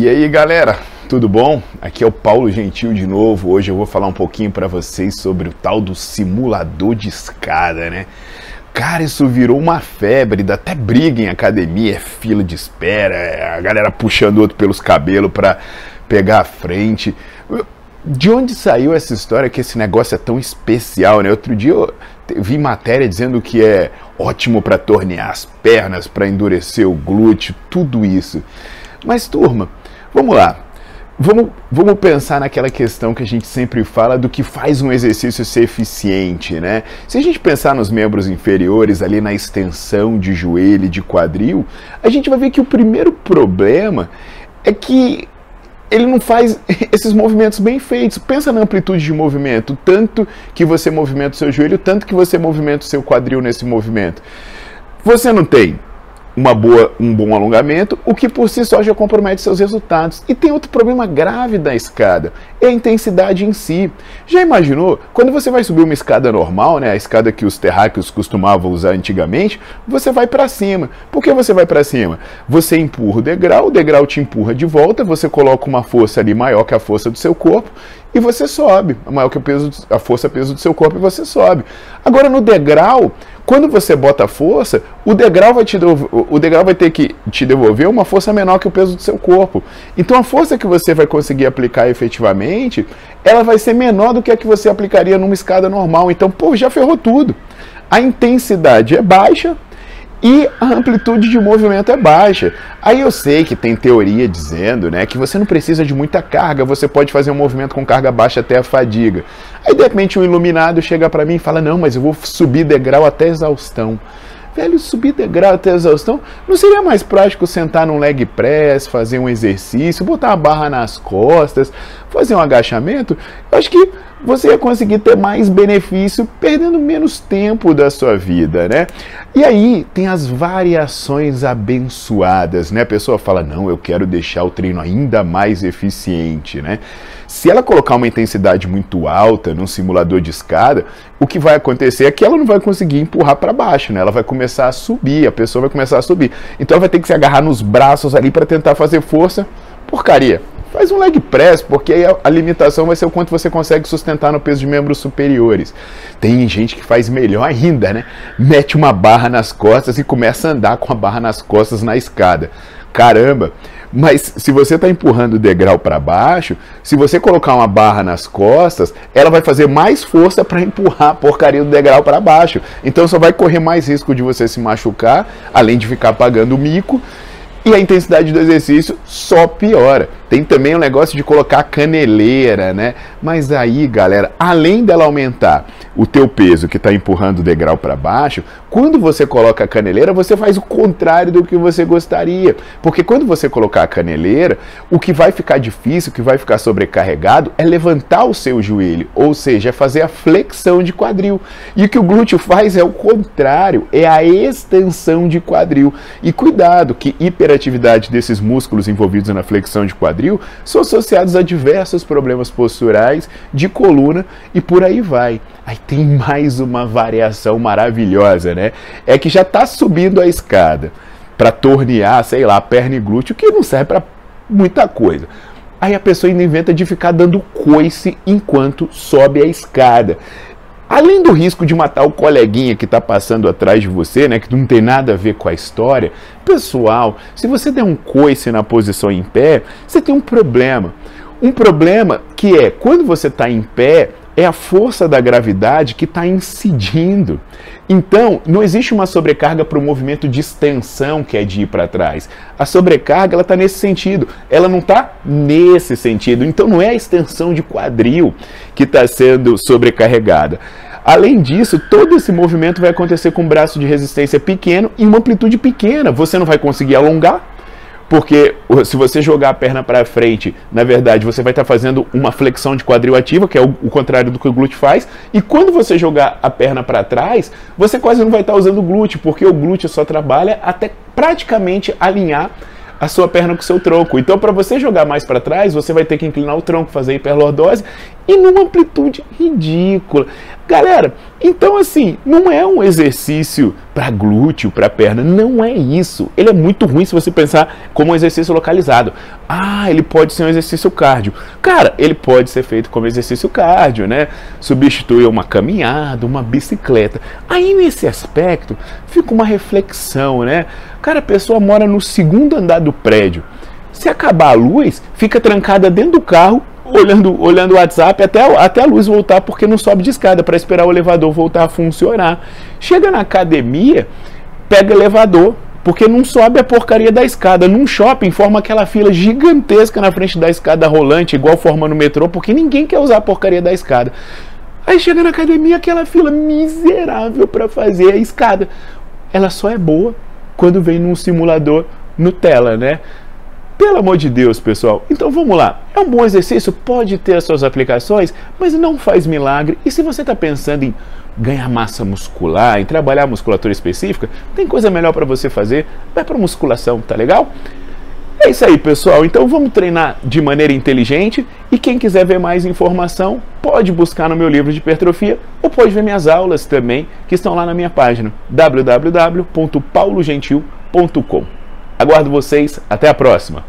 E aí, galera, tudo bom? Aqui é o Paulo Gentil de novo. Hoje eu vou falar um pouquinho para vocês sobre o tal do simulador de escada, né? Cara, isso virou uma febre, dá até briga em academia, é fila de espera, é a galera puxando o outro pelos cabelos para pegar a frente. De onde saiu essa história que esse negócio é tão especial, né? Outro dia eu vi matéria dizendo que é ótimo para tornear as pernas, para endurecer o glúteo, tudo isso. Mas turma, vamos lá. Vamos, vamos pensar naquela questão que a gente sempre fala do que faz um exercício ser eficiente, né? Se a gente pensar nos membros inferiores, ali na extensão de joelho e de quadril, a gente vai ver que o primeiro problema é que ele não faz esses movimentos bem feitos. Pensa na amplitude de movimento, tanto que você movimenta o seu joelho, tanto que você movimenta o seu quadril nesse movimento. Você não tem uma boa, um bom alongamento, o que por si só já compromete seus resultados. E tem outro problema grave da escada, é a intensidade em si. Já imaginou? Quando você vai subir uma escada normal, né, a escada que os terráqueos costumavam usar antigamente, você vai para cima. Por que você vai para cima? Você empurra o degrau, o degrau te empurra de volta, você coloca uma força ali maior que a força do seu corpo e você sobe, maior que o peso, a força peso do seu corpo e você sobe. Agora no degrau, quando você bota força, o degrau vai te o degrau vai ter que te devolver uma força menor que o peso do seu corpo. Então a força que você vai conseguir aplicar efetivamente, ela vai ser menor do que a que você aplicaria numa escada normal. Então, pô, já ferrou tudo. A intensidade é baixa, e a amplitude de movimento é baixa. Aí eu sei que tem teoria dizendo né, que você não precisa de muita carga, você pode fazer um movimento com carga baixa até a fadiga. Aí de repente um iluminado chega para mim e fala: Não, mas eu vou subir degrau até exaustão. Velho, subir degrau até exaustão, não seria mais prático sentar num leg press, fazer um exercício, botar a barra nas costas, fazer um agachamento? Eu acho que você ia conseguir ter mais benefício perdendo menos tempo da sua vida, né? E aí tem as variações abençoadas, né? A pessoa fala: "Não, eu quero deixar o treino ainda mais eficiente", né? Se ela colocar uma intensidade muito alta num simulador de escada, o que vai acontecer é que ela não vai conseguir empurrar para baixo, né? Ela vai começar a subir, a pessoa vai começar a subir. Então ela vai ter que se agarrar nos braços ali para tentar fazer força. Porcaria Faz um leg press, porque aí a, limitação vai ser o quanto você consegue sustentar no peso de membros superiores. Tem gente que faz melhor ainda, né? Mete uma barra nas costas e começa a andar com a barra nas costas na escada. Caramba! Mas se você está empurrando o degrau para baixo, se você colocar uma barra nas costas, ela vai fazer mais força para empurrar a porcaria do degrau para baixo. Então só vai correr mais risco de você se machucar, além de ficar pagando mico e a intensidade do exercício só piora. Tem também o negócio de colocar caneleira, né? Mas aí, galera, além dela aumentar o teu peso que está empurrando o degrau para baixo, quando você coloca a caneleira, você faz o contrário do que você gostaria. Porque quando você colocar a caneleira, o que vai ficar difícil, o que vai ficar sobrecarregado é levantar o seu joelho, ou seja, é fazer a flexão de quadril. E o que o glúteo faz é o contrário, é a extensão de quadril. E cuidado que hiperatividade desses músculos envolvidos na flexão de quadril quadril são associados a diversos problemas posturais, de coluna e por aí vai. Aí tem mais uma variação maravilhosa, né? É que já está subindo a escada para tornear, sei lá, perna e glúteo, que não serve para muita coisa. Aí a pessoa ainda inventa de ficar dando coice enquanto sobe a escada. Além do risco de matar o coleguinha que está passando atrás de você, né, que não tem nada a ver com a história, pessoal, se você der um coice na posição em pé, você tem um problema. Um problema que é quando você está em pé, é a força da gravidade que está incidindo. Então, não existe uma sobrecarga para o movimento de extensão que é de ir para trás. A sobrecarga ela está nesse sentido, ela não está nesse sentido. Então, não é a extensão de quadril que está sendo sobrecarregada. Além disso, todo esse movimento vai acontecer com um braço de resistência pequeno e uma amplitude pequena. Você não vai conseguir alongar, porque se você jogar a perna para frente, na verdade, você vai estar tá fazendo uma flexão de quadril ativa, que é o, o, contrário do que o glúteo faz, e quando você jogar a perna para trás, você quase não vai estar tá usando o glúteo, porque o glúteo só trabalha até praticamente alinhar a sua perna com o seu tronco. Então, para você jogar mais para trás, você vai ter que inclinar o tronco, fazer hiperlordose e numa amplitude ridícula. Galera, então assim, não é um exercício para glúteo, para perna, não é isso. Ele é muito ruim se você pensar como um exercício localizado. Ah, ele pode ser um exercício cardio. Cara, ele pode ser feito como exercício cardio, né? Substitui uma caminhada, uma bicicleta. Aí nesse aspecto, fica uma reflexão, né? Cara, a pessoa mora no segundo andar do prédio. Se acabar a luz, fica trancada dentro do carro olhando, olhando o WhatsApp até, até a luz voltar, porque não sobe de escada, para esperar o elevador voltar a funcionar. Chega na academia, pega elevador, porque não sobe a porcaria da escada. Num shopping forma aquela fila gigantesca na frente da escada rolante, igual forma no metrô, porque ninguém quer usar a porcaria da escada. Aí chega na academia aquela fila miserável para fazer a escada. Ela só é boa quando vem num simulador Nutella, né? Pelo amor de Deus, pessoal. Então vamos lá. É um bom exercício, pode ter as suas aplicações, mas não faz milagre. E se você está pensando em ganhar massa muscular, em trabalhar musculatura específica, tem coisa melhor para você fazer. Vai para musculação, tá legal? É isso aí, pessoal. Então vamos treinar de maneira inteligente. E quem quiser ver mais informação, pode buscar no meu livro de hipertrofia ou pode ver minhas aulas também, que estão lá na minha página www.paulogentil.com. Aguardo vocês. Até a próxima.